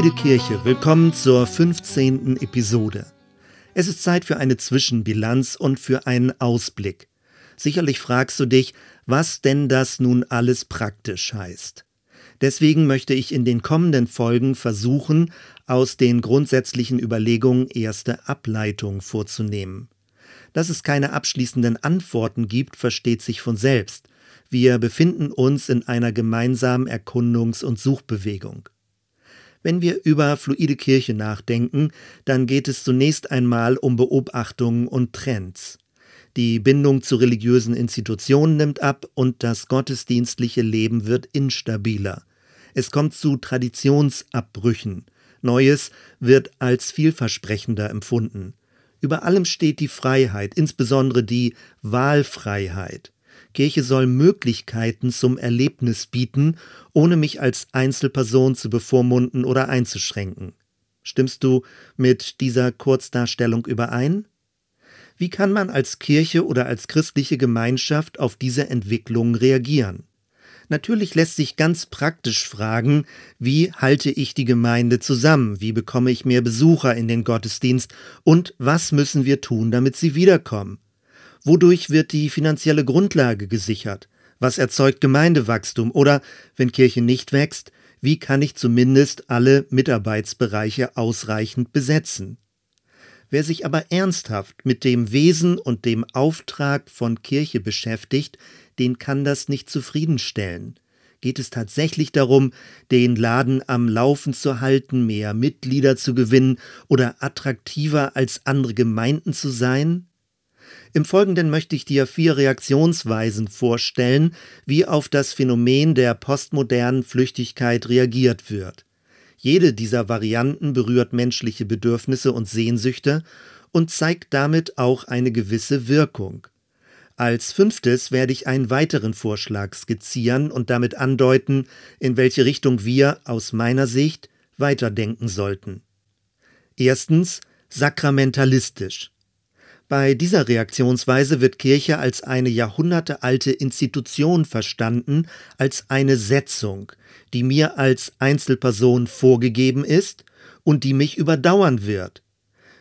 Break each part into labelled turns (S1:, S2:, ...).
S1: Fluide Kirche, willkommen zur 15. Episode. Es ist Zeit für eine Zwischenbilanz und für einen Ausblick. Sicherlich fragst du dich, was denn das nun alles praktisch heißt. Deswegen möchte ich in den kommenden Folgen versuchen, aus den grundsätzlichen Überlegungen erste Ableitungen vorzunehmen. Dass es keine abschließenden Antworten gibt, versteht sich von selbst. Wir befinden uns in einer gemeinsamen Erkundungs- und Suchbewegung. Wenn wir über fluide Kirche nachdenken, dann geht es zunächst einmal um Beobachtungen und Trends. Die Bindung zu religiösen Institutionen nimmt ab und das gottesdienstliche Leben wird instabiler. Es kommt zu Traditionsabbrüchen. Neues wird als vielversprechender empfunden. Über allem steht die Freiheit, insbesondere die Wahlfreiheit. Kirche soll Möglichkeiten zum Erlebnis bieten, ohne mich als Einzelperson zu bevormunden oder einzuschränken. Stimmst du mit dieser Kurzdarstellung überein? Wie kann man als Kirche oder als christliche Gemeinschaft auf diese Entwicklung reagieren? Natürlich lässt sich ganz praktisch fragen, wie halte ich die Gemeinde zusammen, wie bekomme ich mehr Besucher in den Gottesdienst und was müssen wir tun, damit sie wiederkommen? Wodurch wird die finanzielle Grundlage gesichert? Was erzeugt Gemeindewachstum? Oder, wenn Kirche nicht wächst, wie kann ich zumindest alle Mitarbeitsbereiche ausreichend besetzen? Wer sich aber ernsthaft mit dem Wesen und dem Auftrag von Kirche beschäftigt, den kann das nicht zufriedenstellen. Geht es tatsächlich darum, den Laden am Laufen zu halten, mehr Mitglieder zu gewinnen oder attraktiver als andere Gemeinden zu sein? Im Folgenden möchte ich dir vier Reaktionsweisen vorstellen, wie auf das Phänomen der postmodernen Flüchtigkeit reagiert wird. Jede dieser Varianten berührt menschliche Bedürfnisse und Sehnsüchte und zeigt damit auch eine gewisse Wirkung. Als fünftes werde ich einen weiteren Vorschlag skizzieren und damit andeuten, in welche Richtung wir aus meiner Sicht weiterdenken sollten. Erstens sakramentalistisch. Bei dieser Reaktionsweise wird Kirche als eine jahrhundertealte Institution verstanden, als eine Setzung, die mir als Einzelperson vorgegeben ist und die mich überdauern wird.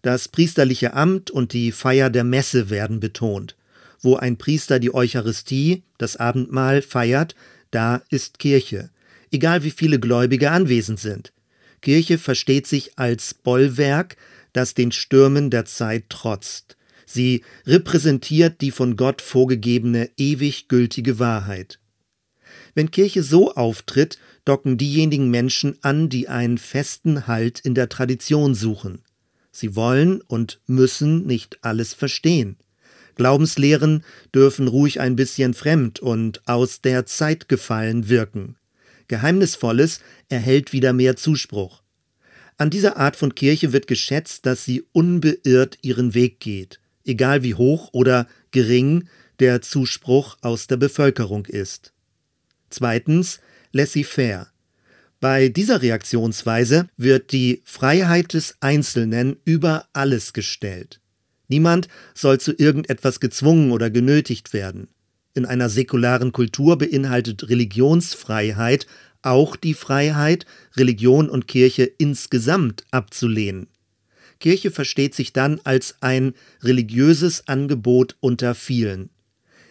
S1: Das priesterliche Amt und die Feier der Messe werden betont. Wo ein Priester die Eucharistie, das Abendmahl, feiert, da ist Kirche, egal wie viele Gläubige anwesend sind. Kirche versteht sich als Bollwerk, das den Stürmen der Zeit trotzt. Sie repräsentiert die von Gott vorgegebene ewig gültige Wahrheit. Wenn Kirche so auftritt, docken diejenigen Menschen an, die einen festen Halt in der Tradition suchen. Sie wollen und müssen nicht alles verstehen. Glaubenslehren dürfen ruhig ein bisschen fremd und aus der Zeit gefallen wirken. Geheimnisvolles erhält wieder mehr Zuspruch. An dieser Art von Kirche wird geschätzt, dass sie unbeirrt ihren Weg geht, egal wie hoch oder gering der Zuspruch aus der Bevölkerung ist. Zweitens, laissez-faire. Bei dieser Reaktionsweise wird die Freiheit des Einzelnen über alles gestellt. Niemand soll zu irgendetwas gezwungen oder genötigt werden. In einer säkularen Kultur beinhaltet Religionsfreiheit auch die Freiheit, Religion und Kirche insgesamt abzulehnen. Kirche versteht sich dann als ein religiöses Angebot unter vielen.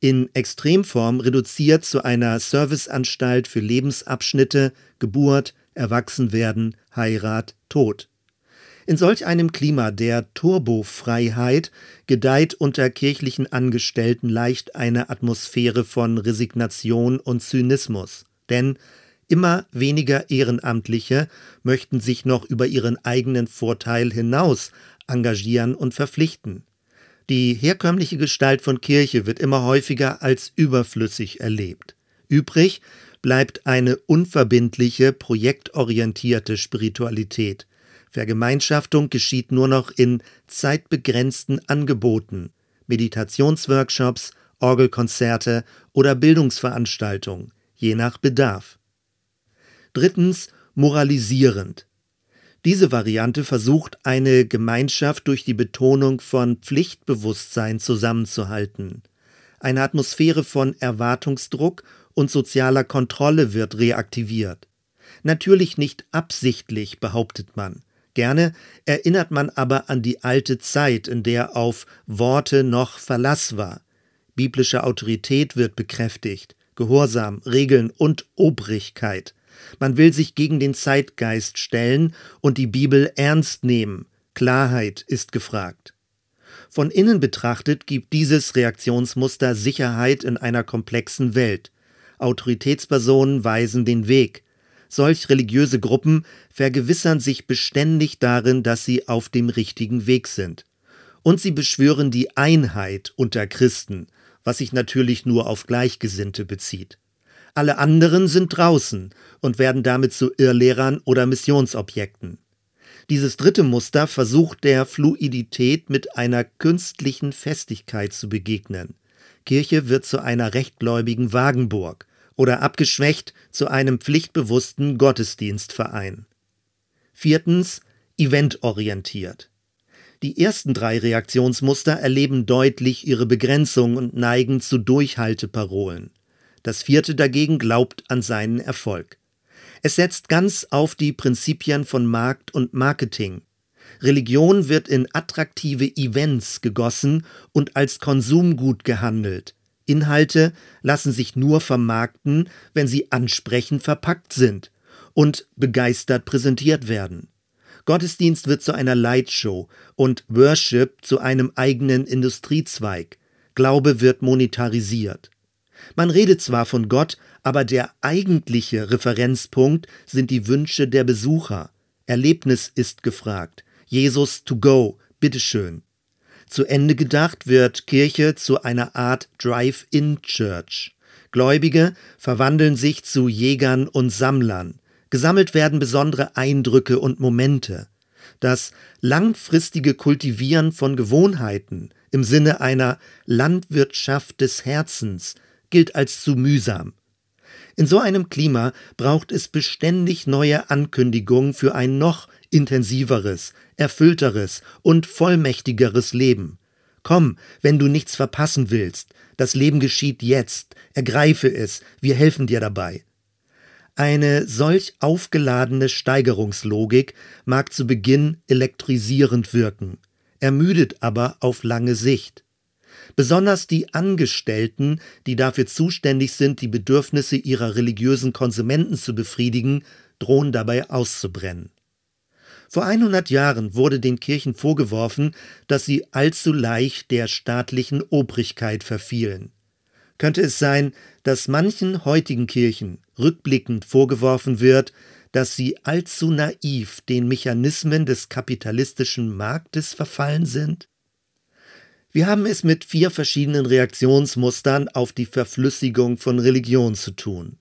S1: In Extremform reduziert zu einer Serviceanstalt für Lebensabschnitte, Geburt, Erwachsenwerden, Heirat, Tod. In solch einem Klima der Turbofreiheit gedeiht unter kirchlichen Angestellten leicht eine Atmosphäre von Resignation und Zynismus. Denn immer weniger Ehrenamtliche möchten sich noch über ihren eigenen Vorteil hinaus engagieren und verpflichten. Die herkömmliche Gestalt von Kirche wird immer häufiger als überflüssig erlebt. Übrig bleibt eine unverbindliche, projektorientierte Spiritualität, Vergemeinschaftung geschieht nur noch in zeitbegrenzten Angeboten, Meditationsworkshops, Orgelkonzerte oder Bildungsveranstaltungen, je nach Bedarf. Drittens moralisierend. Diese Variante versucht, eine Gemeinschaft durch die Betonung von Pflichtbewusstsein zusammenzuhalten. Eine Atmosphäre von Erwartungsdruck und sozialer Kontrolle wird reaktiviert. Natürlich nicht absichtlich, behauptet man. Gerne erinnert man aber an die alte Zeit, in der auf Worte noch Verlass war. Biblische Autorität wird bekräftigt, Gehorsam, Regeln und Obrigkeit. Man will sich gegen den Zeitgeist stellen und die Bibel ernst nehmen. Klarheit ist gefragt. Von innen betrachtet gibt dieses Reaktionsmuster Sicherheit in einer komplexen Welt. Autoritätspersonen weisen den Weg. Solch religiöse Gruppen vergewissern sich beständig darin, dass sie auf dem richtigen Weg sind. Und sie beschwören die Einheit unter Christen, was sich natürlich nur auf Gleichgesinnte bezieht. Alle anderen sind draußen und werden damit zu Irrlehrern oder Missionsobjekten. Dieses dritte Muster versucht der Fluidität mit einer künstlichen Festigkeit zu begegnen. Kirche wird zu einer rechtgläubigen Wagenburg oder abgeschwächt zu einem pflichtbewussten Gottesdienstverein. Viertens, eventorientiert. Die ersten drei Reaktionsmuster erleben deutlich ihre Begrenzung und neigen zu Durchhalteparolen. Das vierte dagegen glaubt an seinen Erfolg. Es setzt ganz auf die Prinzipien von Markt und Marketing. Religion wird in attraktive Events gegossen und als Konsumgut gehandelt. Inhalte lassen sich nur vermarkten, wenn sie ansprechend verpackt sind und begeistert präsentiert werden. Gottesdienst wird zu einer Lightshow und Worship zu einem eigenen Industriezweig. Glaube wird monetarisiert. Man redet zwar von Gott, aber der eigentliche Referenzpunkt sind die Wünsche der Besucher. Erlebnis ist gefragt. Jesus to go, bitteschön. Zu Ende gedacht wird Kirche zu einer Art Drive-in-Church. Gläubige verwandeln sich zu Jägern und Sammlern. Gesammelt werden besondere Eindrücke und Momente. Das langfristige Kultivieren von Gewohnheiten im Sinne einer Landwirtschaft des Herzens gilt als zu mühsam. In so einem Klima braucht es beständig neue Ankündigungen für ein noch intensiveres, erfüllteres und vollmächtigeres Leben. Komm, wenn du nichts verpassen willst. Das Leben geschieht jetzt. Ergreife es. Wir helfen dir dabei. Eine solch aufgeladene Steigerungslogik mag zu Beginn elektrisierend wirken, ermüdet aber auf lange Sicht. Besonders die Angestellten, die dafür zuständig sind, die Bedürfnisse ihrer religiösen Konsumenten zu befriedigen, drohen dabei auszubrennen. Vor 100 Jahren wurde den Kirchen vorgeworfen, dass sie allzu leicht der staatlichen Obrigkeit verfielen. Könnte es sein, dass manchen heutigen Kirchen rückblickend vorgeworfen wird, dass sie allzu naiv den Mechanismen des kapitalistischen Marktes verfallen sind? Wir haben es mit vier verschiedenen Reaktionsmustern auf die Verflüssigung von Religion zu tun.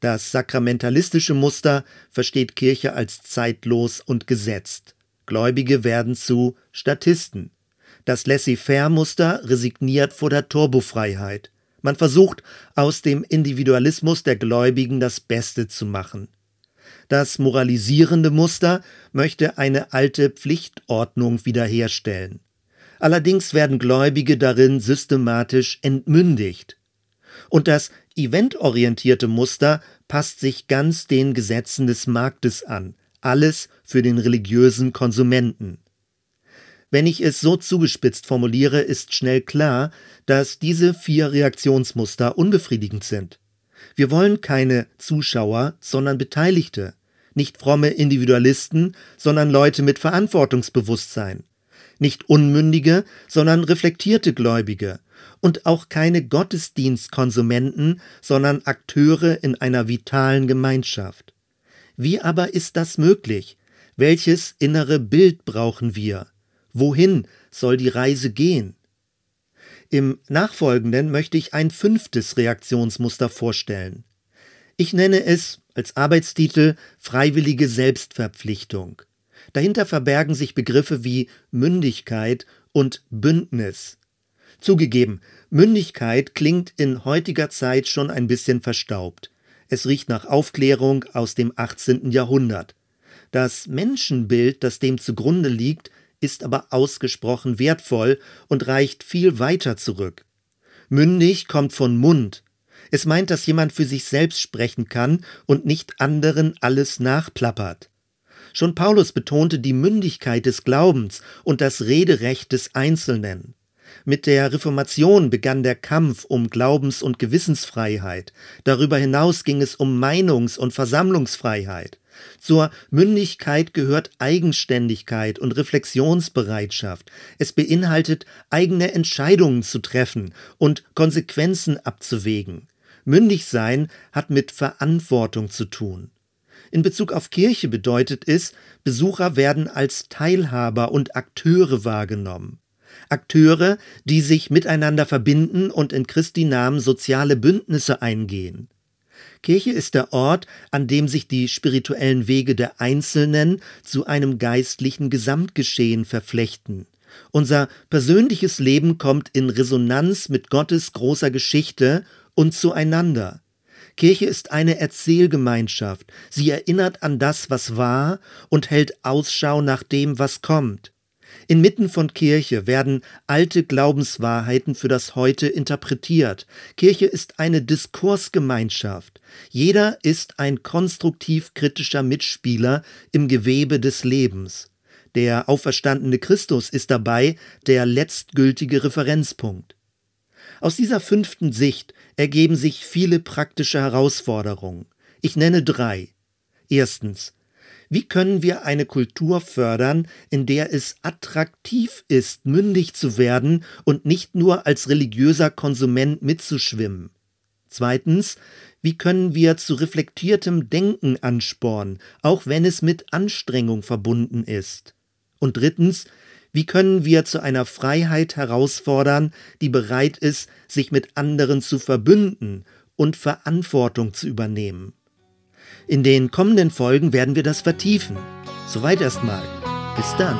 S1: Das sakramentalistische Muster versteht Kirche als zeitlos und gesetzt. Gläubige werden zu Statisten. Das Laissez-faire-Muster resigniert vor der Turbofreiheit. Man versucht, aus dem Individualismus der Gläubigen das Beste zu machen. Das moralisierende Muster möchte eine alte Pflichtordnung wiederherstellen. Allerdings werden Gläubige darin systematisch entmündigt. Und das eventorientierte Muster passt sich ganz den Gesetzen des Marktes an, alles für den religiösen Konsumenten. Wenn ich es so zugespitzt formuliere, ist schnell klar, dass diese vier Reaktionsmuster unbefriedigend sind. Wir wollen keine Zuschauer, sondern Beteiligte, nicht fromme Individualisten, sondern Leute mit Verantwortungsbewusstsein nicht unmündige, sondern reflektierte Gläubige und auch keine Gottesdienstkonsumenten, sondern Akteure in einer vitalen Gemeinschaft. Wie aber ist das möglich? Welches innere Bild brauchen wir? Wohin soll die Reise gehen? Im Nachfolgenden möchte ich ein fünftes Reaktionsmuster vorstellen. Ich nenne es als Arbeitstitel freiwillige Selbstverpflichtung. Dahinter verbergen sich Begriffe wie Mündigkeit und Bündnis. Zugegeben, Mündigkeit klingt in heutiger Zeit schon ein bisschen verstaubt. Es riecht nach Aufklärung aus dem 18. Jahrhundert. Das Menschenbild, das dem zugrunde liegt, ist aber ausgesprochen wertvoll und reicht viel weiter zurück. Mündig kommt von Mund. Es meint, dass jemand für sich selbst sprechen kann und nicht anderen alles nachplappert. Schon Paulus betonte die Mündigkeit des Glaubens und das Rederecht des Einzelnen. Mit der Reformation begann der Kampf um Glaubens- und Gewissensfreiheit. Darüber hinaus ging es um Meinungs- und Versammlungsfreiheit. Zur Mündigkeit gehört Eigenständigkeit und Reflexionsbereitschaft. Es beinhaltet, eigene Entscheidungen zu treffen und Konsequenzen abzuwägen. Mündig sein hat mit Verantwortung zu tun. In Bezug auf Kirche bedeutet es, Besucher werden als Teilhaber und Akteure wahrgenommen. Akteure, die sich miteinander verbinden und in Christi Namen soziale Bündnisse eingehen. Kirche ist der Ort, an dem sich die spirituellen Wege der Einzelnen zu einem geistlichen Gesamtgeschehen verflechten. Unser persönliches Leben kommt in Resonanz mit Gottes großer Geschichte und zueinander. Kirche ist eine Erzählgemeinschaft. Sie erinnert an das, was war und hält Ausschau nach dem, was kommt. Inmitten von Kirche werden alte Glaubenswahrheiten für das Heute interpretiert. Kirche ist eine Diskursgemeinschaft. Jeder ist ein konstruktiv kritischer Mitspieler im Gewebe des Lebens. Der auferstandene Christus ist dabei der letztgültige Referenzpunkt. Aus dieser fünften Sicht ergeben sich viele praktische Herausforderungen. Ich nenne drei. Erstens. Wie können wir eine Kultur fördern, in der es attraktiv ist, mündig zu werden und nicht nur als religiöser Konsument mitzuschwimmen? Zweitens, wie können wir zu reflektiertem Denken anspornen, auch wenn es mit Anstrengung verbunden ist? Und drittens, wie können wir zu einer Freiheit herausfordern, die bereit ist, sich mit anderen zu verbünden und Verantwortung zu übernehmen? In den kommenden Folgen werden wir das vertiefen. Soweit erstmal. Bis dann.